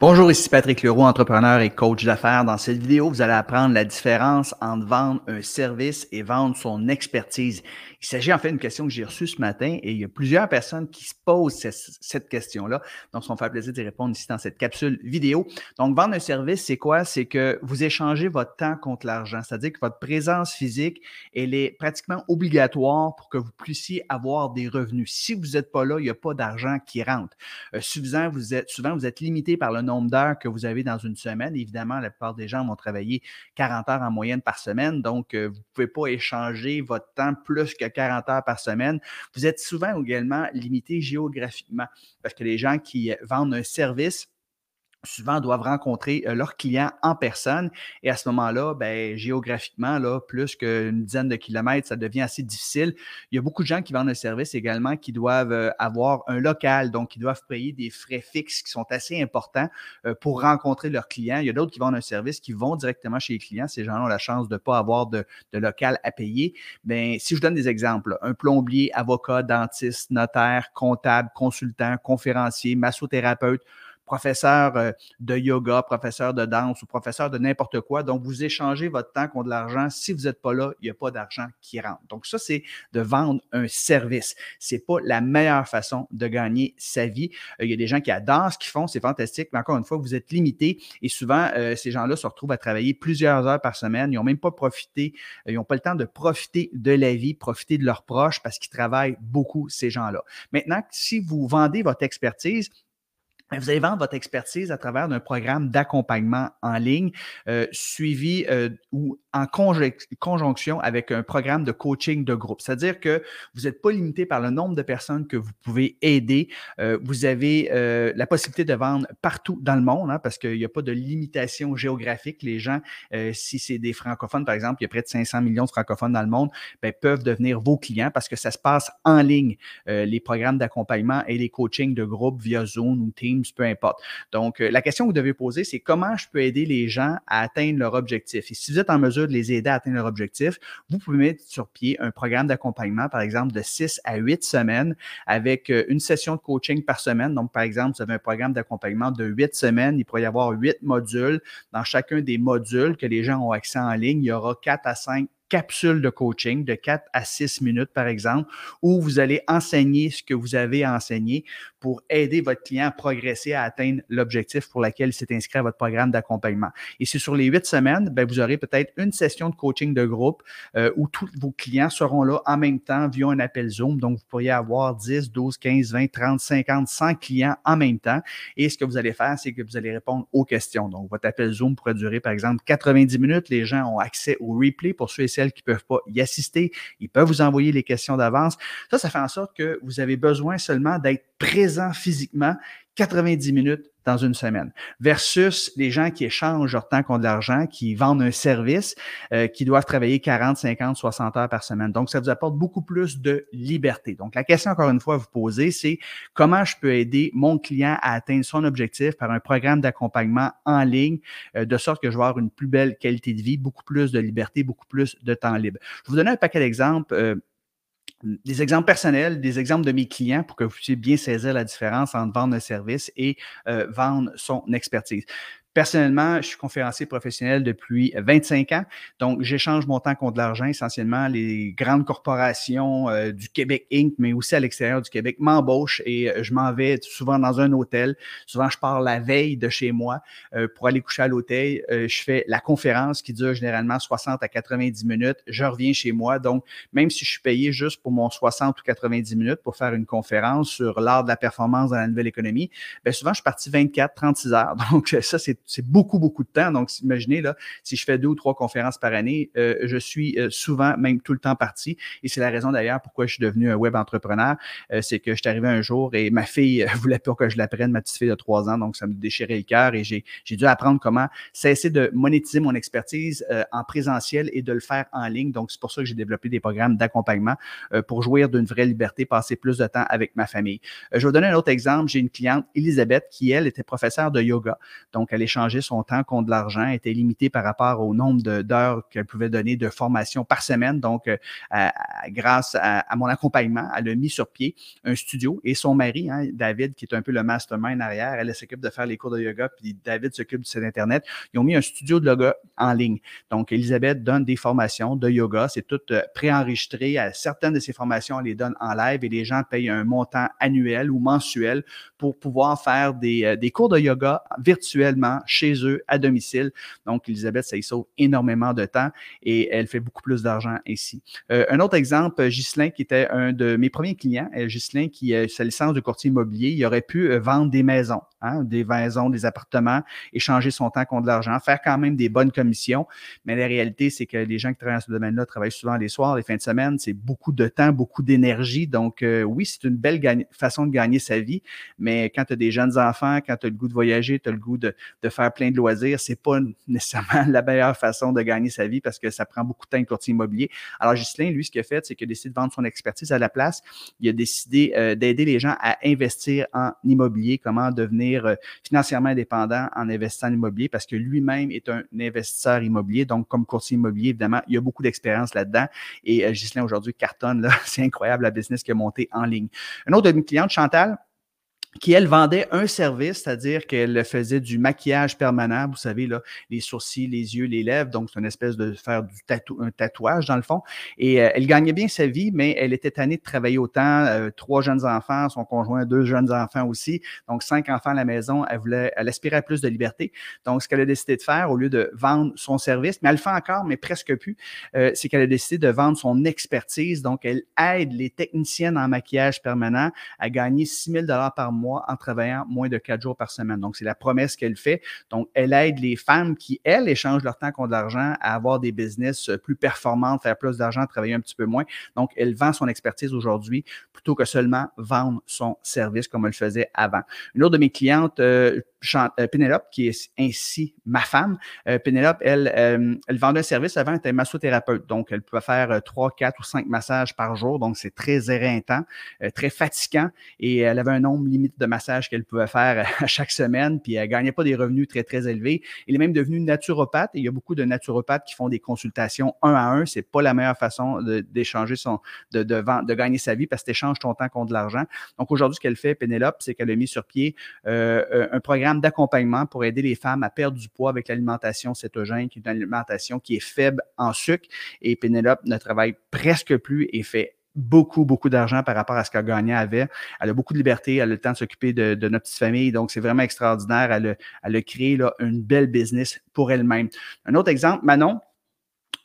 Bonjour, ici Patrick Leroux, entrepreneur et coach d'affaires. Dans cette vidéo, vous allez apprendre la différence entre vendre un service et vendre son expertise. Il s'agit en fait d'une question que j'ai reçue ce matin et il y a plusieurs personnes qui se posent cette, question-là. Donc, ça me fait plaisir d'y répondre ici dans cette capsule vidéo. Donc, vendre un service, c'est quoi? C'est que vous échangez votre temps contre l'argent. C'est-à-dire que votre présence physique, elle est pratiquement obligatoire pour que vous puissiez avoir des revenus. Si vous n'êtes pas là, il n'y a pas d'argent qui rentre. Euh, suffisant, vous êtes, souvent, vous êtes limité par le nombre d'heures que vous avez dans une semaine. Évidemment, la plupart des gens vont travailler 40 heures en moyenne par semaine, donc euh, vous ne pouvez pas échanger votre temps plus que 40 heures par semaine. Vous êtes souvent également limité géographiquement parce que les gens qui vendent un service souvent doivent rencontrer euh, leurs clients en personne. Et à ce moment-là, ben, géographiquement, là, plus qu'une dizaine de kilomètres, ça devient assez difficile. Il y a beaucoup de gens qui vendent un service également qui doivent euh, avoir un local, donc qui doivent payer des frais fixes qui sont assez importants euh, pour rencontrer leurs clients. Il y a d'autres qui vendent un service qui vont directement chez les clients. Ces gens-là ont la chance de ne pas avoir de, local à payer. Ben, si je donne des exemples, un plombier, avocat, dentiste, notaire, comptable, consultant, conférencier, massothérapeute, professeur euh, de yoga, professeur de danse ou professeur de n'importe quoi. Donc, vous échangez votre temps contre de l'argent. Si vous n'êtes pas là, il n'y a pas d'argent qui rentre. Donc, ça, c'est de vendre un service. Ce n'est pas la meilleure façon de gagner sa vie. Euh, il y a des gens qui adorent ce qu'ils font, c'est fantastique, mais encore une fois, vous êtes limité et souvent, euh, ces gens-là se retrouvent à travailler plusieurs heures par semaine. Ils n'ont même pas profité, ils n'ont pas le temps de profiter de la vie, profiter de leurs proches parce qu'ils travaillent beaucoup, ces gens-là. Maintenant, si vous vendez votre expertise, vous allez vendre votre expertise à travers un programme d'accompagnement en ligne euh, suivi euh, ou en conjonction avec un programme de coaching de groupe. C'est-à-dire que vous n'êtes pas limité par le nombre de personnes que vous pouvez aider. Euh, vous avez la possibilité de vendre partout dans le monde hein, parce qu'il n'y a pas de limitation géographique. Les gens, si c'est des francophones, par exemple, il y a près de 500 millions de francophones dans le monde, ben, peuvent devenir vos clients parce que ça se passe en ligne, les programmes d'accompagnement et les coachings de groupe via Zoom ou Teams peu importe. Donc, euh, la question que vous devez poser, c'est comment je peux aider les gens à atteindre leur objectif? Et si vous êtes en mesure de les aider à atteindre leur objectif, vous pouvez mettre sur pied un programme d'accompagnement, par exemple, de 6 à 8 semaines avec euh, une session de coaching par semaine. Donc, par exemple, vous avez un programme d'accompagnement de 8 semaines. Il pourrait y avoir 8 modules. Dans chacun des modules que les gens ont accès en ligne, il y aura 4 à 5 capsule de coaching de 4 à 6 minutes, par exemple, où vous allez enseigner ce que vous avez enseigné pour aider votre client à progresser, à atteindre l'objectif pour lequel il s'est inscrit à votre programme d'accompagnement. Et c'est sur les huit semaines, ben, vous aurez peut-être une session de coaching de groupe euh, où tous vos clients seront là en même temps via un appel Zoom. Donc, vous pourriez avoir 10, 12, 15, 20, 30, 50, 100 clients en même temps. Et ce que vous allez faire, c'est que vous allez répondre aux questions. Donc, votre appel Zoom pourrait durer, par exemple, 90 minutes. Les gens ont accès au replay pour ceux et celles qui ne peuvent pas y assister. Ils peuvent vous envoyer les questions d'avance. Ça, ça fait en sorte que vous avez besoin seulement d'être présent physiquement 90 minutes dans une semaine, versus les gens qui échangent leur temps contre de l'argent, qui vendent un service, euh, qui doivent travailler 40, 50, 60 heures par semaine. Donc, ça vous apporte beaucoup plus de liberté. Donc, la question, encore une fois, à vous poser, c'est comment je peux aider mon client à atteindre son objectif par un programme d'accompagnement en ligne, euh, de sorte que je vais avoir une plus belle qualité de vie, beaucoup plus de liberté, beaucoup plus de temps libre. Je vais vous donner un paquet d'exemples. Euh, des exemples personnels, des exemples de mes clients pour que vous puissiez bien saisir la différence entre vendre un service et euh, vendre son expertise. Personnellement, je suis conférencier professionnel depuis 25 ans. Donc, j'échange mon temps contre de l'argent, essentiellement les grandes corporations euh, du Québec Inc., mais aussi à l'extérieur du Québec, m'embauchent et euh, je m'en vais souvent dans un hôtel. Souvent, je pars la veille de chez moi euh, pour aller coucher à l'hôtel. je fais la conférence qui dure généralement 60 à 90 minutes. Je reviens chez moi. Donc, même si je suis payé juste pour mon 60 ou 90 minutes pour faire une conférence sur l'art de la performance dans la nouvelle économie, bien souvent, je suis parti 24, 36 heures. Donc, ça, c'est c'est beaucoup, beaucoup de temps. Donc, imaginez, là, si je fais deux ou trois conférences par année, euh, je suis euh, souvent, même tout le temps parti. Et c'est la raison d'ailleurs pourquoi je suis devenu un web entrepreneur. Euh, c'est que je suis arrivé un jour et ma fille voulait pas que je l'apprenne, ma petite fille de trois ans. Donc, ça me déchirait le cœur et j'ai dû apprendre comment cesser de monétiser mon expertise en présentiel et de le faire en ligne. Donc, c'est pour ça que j'ai développé des programmes d'accompagnement pour jouir d'une vraie liberté, passer plus de temps avec ma famille. je vais vous donner un autre exemple. J'ai une cliente, Elisabeth, qui, elle, était professeure de yoga. Donc, elle est échanger son temps contre de l'argent, était limitée par rapport au nombre d'heures qu'elle pouvait donner de formation par semaine. Donc, grâce à, mon accompagnement, elle a mis sur pied un studio et son mari, hein, David, qui est un peu le mastermind arrière, elle s'occupe de faire les cours de yoga, puis David s'occupe du site Internet. Ils ont mis un studio de yoga en ligne. Donc, Elisabeth donne des formations de yoga. C'est tout euh, préenregistré. Certaines de ces formations, on les donne en live et les gens payent un montant annuel ou mensuel pour pouvoir faire des, euh, des cours de yoga virtuellement chez eux, à domicile. Donc, Elisabeth, ça y sauve énormément de temps et elle fait beaucoup plus d'argent ici. Euh, un autre exemple, Ghislain, qui était un de mes premiers clients, Ghislain, qui a sa licence de courtier immobilier, il aurait pu vendre des maisons, hein, des maisons, des appartements, échanger son temps contre de l'argent, faire quand même des bonnes commissions. Mais la réalité, c'est que les gens qui travaillent dans ce domaine-là travaillent souvent les soirs, les fins de semaine. C'est beaucoup de temps, beaucoup d'énergie. Donc, euh, oui, c'est une belle façon de gagner sa vie. Mais quand tu as des jeunes enfants, quand tu as le goût de voyager, tu as le goût de, faire plein de loisirs, c'est pas nécessairement la meilleure façon de gagner sa vie parce que ça prend beaucoup de temps, un courtier immobilier. Alors, Ghislain, lui, ce qu'il a fait, c'est qu'il a décidé de vendre son expertise à la place. Il a décidé euh, d'aider les gens à investir en immobilier, comment devenir euh, financièrement indépendant en investissant en immobilier parce que lui-même est un investisseur immobilier. Donc, comme courtier immobilier, évidemment, il y a beaucoup d'expérience là-dedans. Et euh, Ghislain, aujourd'hui, cartonne. C'est incroyable la business qui a monté en ligne. Un autre de mes clientes, Chantal, qui, elle, vendait un service, c'est-à-dire qu'elle faisait du maquillage permanent, vous savez, là, les sourcils, les yeux, les lèvres, donc c'est une espèce de faire du un tatouage, dans le fond. Et euh, elle gagnait bien sa vie, mais elle était tannée de travailler autant, euh, trois jeunes enfants, son conjoint, deux jeunes enfants aussi, donc cinq enfants à la maison, elle voulait, elle aspirait à plus de liberté. Donc, ce qu'elle a décidé de faire, au lieu de vendre son service, mais elle le fait encore, mais presque plus, euh, c'est qu'elle a décidé de vendre son expertise. Donc, elle aide les techniciennes en maquillage permanent à gagner 6 000 par mois en travaillant moins de quatre jours par semaine. Donc, c'est la promesse qu'elle fait. Donc, elle aide les femmes qui, elles, échangent leur temps contre de l'argent à avoir des business plus performantes, faire plus d'argent, travailler un petit peu moins. Donc, elle vend son expertise aujourd'hui plutôt que seulement vendre son service comme elle le faisait avant. Une autre de mes clientes, euh, euh, Pénélope, qui est ainsi ma femme. Euh, Pénélope, elle, euh, elle vendait un service avant, elle était massothérapeute. Donc, elle pouvait faire trois, quatre ou cinq massages par jour. Donc, c'est très éreintant, très fatigant. Et elle avait un nombre limite de massages qu'elle pouvait faire à chaque semaine. Puis, elle gagnait pas des revenus très, très élevés. Elle est même devenue naturopathe. Et il y a beaucoup de naturopathes qui font des consultations un à un. C'est pas la meilleure façon d'échanger son, de, de, de, gagner sa vie parce que tu échanges ton temps contre de l'argent. Donc, aujourd'hui, ce qu'elle fait, Pénélope, c'est qu'elle a mis sur pied un programme d'accompagnement pour aider les femmes à perdre du poids avec l'alimentation cétogène, qui est une alimentation qui est faible en sucre. Et Pénélope ne travaille presque plus et fait beaucoup, beaucoup d'argent par rapport à ce qu'elle gagnait avait. Elle a beaucoup de liberté, elle a le temps de s'occuper de, notre petite famille, donc c'est vraiment extraordinaire. Elle a, elle a créé là, une belle business pour elle-même. Un autre exemple, Manon,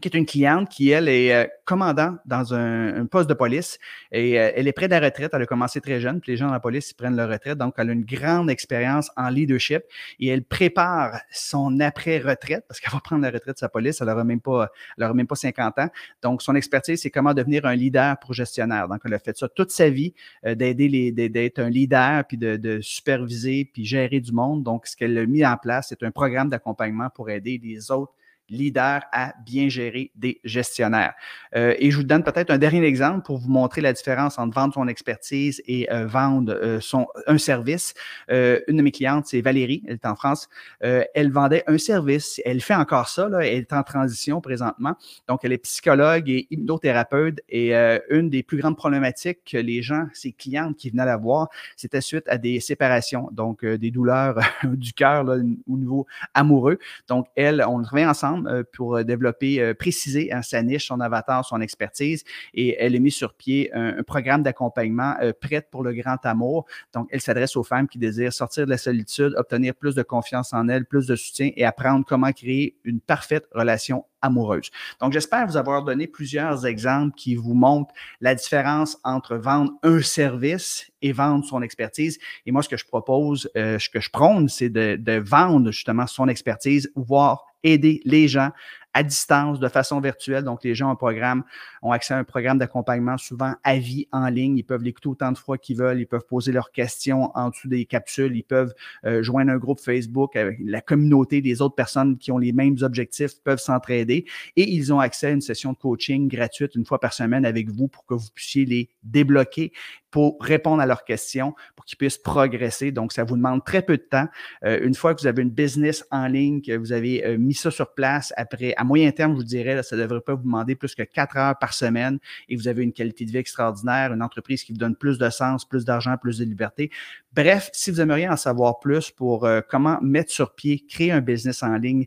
qui est une cliente qui, elle, est euh, commandant dans un, poste de police et euh, elle est près de la retraite. Elle a commencé très jeune, puis les gens dans la police prennent leur retraite. Donc, elle a une grande expérience en leadership et elle prépare son après-retraite parce qu'elle va prendre la retraite de sa police. Elle n'aura même, pas, même pas 50 ans. Donc, son expertise, c'est comment devenir un leader pour gestionnaire. Donc, elle a fait ça toute sa vie, euh, d'aider les, d'être un leader, puis de, de superviser, puis gérer du monde. Donc, ce qu'elle a mis en place, c'est un programme d'accompagnement pour aider les autres leader à bien gérer des gestionnaires. Euh, et je vous donne peut-être un dernier exemple pour vous montrer la différence entre vendre son expertise et euh, vendre euh, son, un service. une de mes clientes, c'est Valérie, elle est en France. elle vendait un service. Elle fait encore ça, là, elle est en transition présentement. Donc, elle est psychologue et hypnothérapeute. Et une des plus grandes problématiques que les gens, ses clientes qui venaient la voir, c'était suite à des séparations, donc des douleurs du cœur au niveau amoureux. Donc, elle, on travaille ensemble euh, pour euh, développer, euh, préciser hein, sa niche, son avatar, son expertise. Et elle a mis sur pied un, programme d'accompagnement prête pour le grand amour. Donc, elle s'adresse aux femmes qui désirent sortir de la solitude, obtenir plus de confiance en elles, plus de soutien et apprendre comment créer une parfaite relation amoureuse. Donc, j'espère vous avoir donné plusieurs exemples qui vous montrent la différence entre vendre un service et vendre son expertise. Et moi, ce que je propose, ce que je prône, c'est de, de, vendre justement son expertise, voire aider les gens à distance, de façon virtuelle. Donc, les gens ont, programme, ont accès à un programme d'accompagnement souvent à vie en ligne. Ils peuvent l'écouter autant de fois qu'ils veulent. Ils peuvent poser leurs questions en dessous des capsules. Ils peuvent euh, joindre un groupe Facebook avec la communauté des autres personnes qui ont les mêmes objectifs, peuvent s'entraider. Et ils ont accès à une session de coaching gratuite une fois par semaine avec vous pour que vous puissiez les débloquer pour répondre à leurs questions, pour qu'ils puissent progresser. Donc, ça vous demande très peu de temps. Euh, une fois que vous avez une business en ligne, que vous avez euh, mis ça sur place, après, à moyen terme, je vous dirais, ça ne devrait pas vous demander plus que quatre heures par semaine et vous avez une qualité de vie extraordinaire, une entreprise qui vous donne plus de sens, plus d'argent, plus de liberté. Bref, si vous aimeriez en savoir plus pour euh, comment mettre sur pied, créer un business en ligne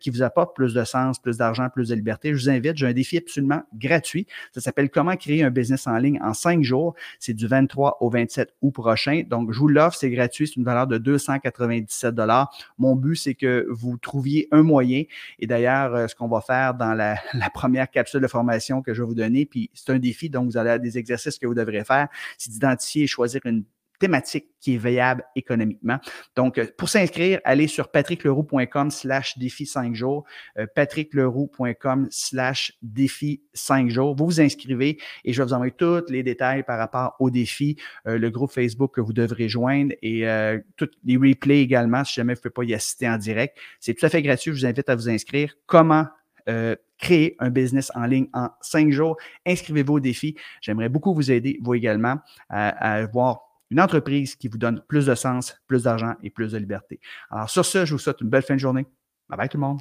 qui vous apporte plus de sens, plus d'argent, plus de liberté, je vous invite, j'ai un défi absolument gratuit. Ça s'appelle Comment créer un business en ligne en cinq jours. C'est du 23 au 27 août prochain. Donc, je vous l'offre, c'est gratuit, c'est une valeur de 297 Mon but, c'est que vous trouviez un moyen. Et d'ailleurs, euh, ce qu'on va faire dans la, la, première capsule de formation que je vais vous donner, puis c'est un défi, donc vous allez avoir des exercices que vous devrez faire, c'est d'identifier et choisir une thématique qui est veillable économiquement. Donc, euh, pour s'inscrire, allez sur patrickleroux.com slash défi 5 jours, euh, patrickleroux.com slash défi 5 jours. Vous vous inscrivez et je vais vous envoyer tous les détails par rapport au défi, euh, le groupe Facebook que vous devrez joindre et tous les replays également, si jamais vous ne pouvez pas y assister en direct. C'est tout à fait gratuit. Je vous invite à vous inscrire. Comment créer un business en ligne en cinq jours? Inscrivez-vous au défi. J'aimerais beaucoup vous aider, vous également, à, à voir une entreprise qui vous donne plus de sens, plus d'argent et plus de liberté. Alors sur ce, je vous souhaite une belle fin de journée. Bye bye tout le monde.